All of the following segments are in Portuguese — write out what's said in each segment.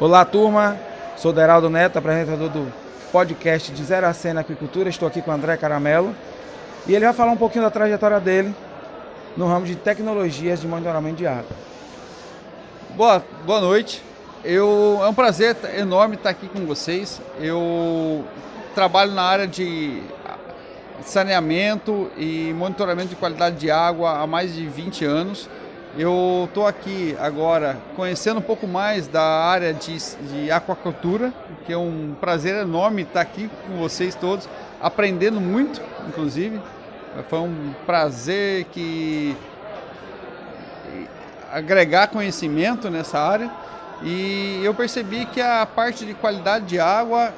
Olá, turma. Sou Deraldo Neto, apresentador do podcast de Zero a Cena Aquicultura. Estou aqui com o André Caramelo e ele vai falar um pouquinho da trajetória dele no ramo de tecnologias de monitoramento de água. Boa, boa noite. Eu, é um prazer enorme estar aqui com vocês. Eu trabalho na área de saneamento e monitoramento de qualidade de água há mais de 20 anos. Eu estou aqui agora conhecendo um pouco mais da área de, de aquacultura, que é um prazer enorme estar aqui com vocês todos, aprendendo muito, inclusive. Foi um prazer que agregar conhecimento nessa área e eu percebi que a parte de qualidade de água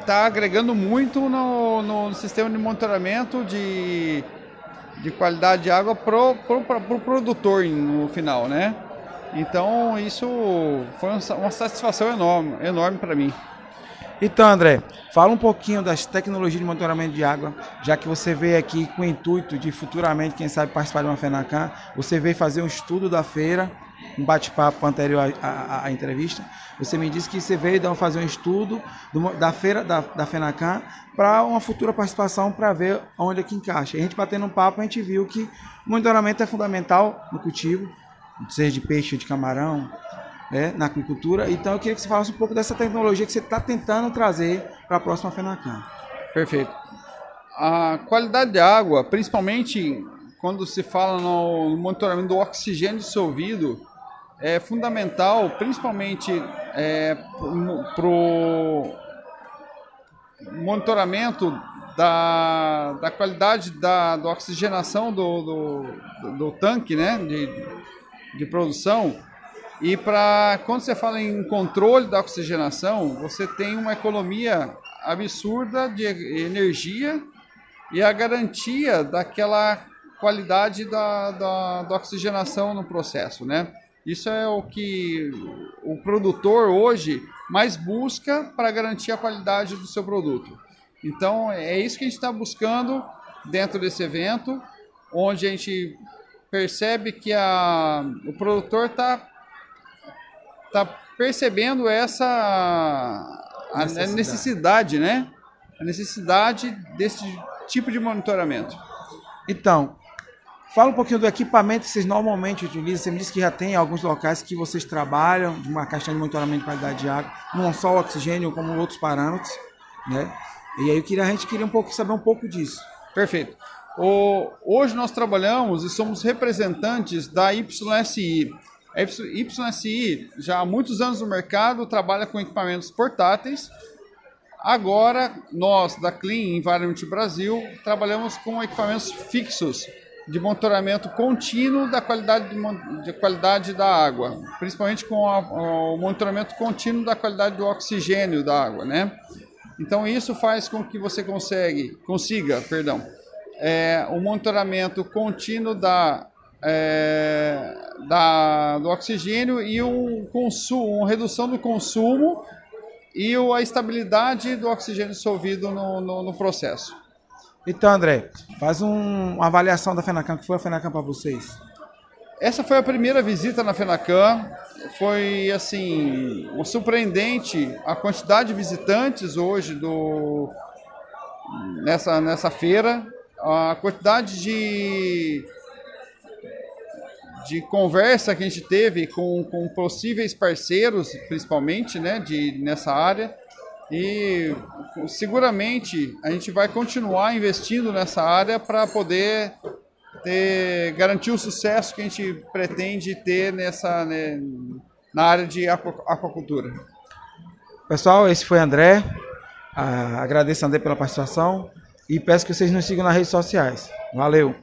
está agregando muito no, no sistema de monitoramento de de qualidade de água pro, pro, pro, pro produtor no final, né? Então isso foi uma satisfação enorme, enorme para mim. Então, André, fala um pouquinho das tecnologias de monitoramento de água, já que você veio aqui com o intuito de futuramente, quem sabe, participar de uma FENACAM, você veio fazer um estudo da feira, um bate-papo anterior à, à, entrevista. Você me disse que você veio então, fazer um estudo do, da feira da, da FENACAM para uma futura participação para ver onde é que encaixa. E a gente batendo um papo, a gente viu que o monitoramento é fundamental no cultivo, seja de peixe ou de camarão, né, na agricultura. Então eu queria que você falasse um pouco dessa tecnologia que você está tentando trazer para a próxima FENACAM. Perfeito. A qualidade de água, principalmente quando se fala no monitoramento do oxigênio dissolvido, é fundamental, principalmente é, para o monitoramento da, da qualidade da, da oxigenação do, do, do, tanque né, de, de produção. E para quando você fala em controle da oxigenação, você tem uma economia absurda de energia e a garantia daquela qualidade da, da, da oxigenação no processo, né? Isso é o que o produtor hoje mais busca para garantir a qualidade do seu produto. Então é isso que a gente está buscando dentro desse evento, onde a gente percebe que a, o produtor está tá percebendo essa a necessidade. a necessidade, né? A necessidade desse tipo de monitoramento. Então, Fala um pouquinho do equipamento que vocês normalmente utilizam. Você me disse que já tem alguns locais que vocês trabalham de uma caixa de monitoramento de qualidade de água, não só o oxigênio, como outros parâmetros, né? E aí queria, a gente queria um pouco saber um pouco disso. Perfeito. O, hoje nós trabalhamos e somos representantes da YSI. A YSI já há muitos anos no mercado trabalha com equipamentos portáteis. Agora nós da Clean Environment Brasil trabalhamos com equipamentos fixos de monitoramento contínuo da qualidade de, de qualidade da água, principalmente com a, o monitoramento contínuo da qualidade do oxigênio da água, né? Então isso faz com que você consegue, consiga, perdão, é, o monitoramento contínuo da, é, da, do oxigênio e um consumo, uma redução do consumo e a estabilidade do oxigênio dissolvido no, no, no processo. Então, André, faz um, uma avaliação da FENACAM. que foi a FENACAM para vocês? Essa foi a primeira visita na FENACAM. Foi, assim, surpreendente a quantidade de visitantes hoje do, nessa, nessa feira. A quantidade de, de conversa que a gente teve com, com possíveis parceiros, principalmente, né, de, nessa área e seguramente a gente vai continuar investindo nessa área para poder ter, garantir o sucesso que a gente pretende ter nessa, né, na área de aquacultura. Pessoal, esse foi André. Ah, agradeço André pela participação e peço que vocês nos sigam nas redes sociais. Valeu!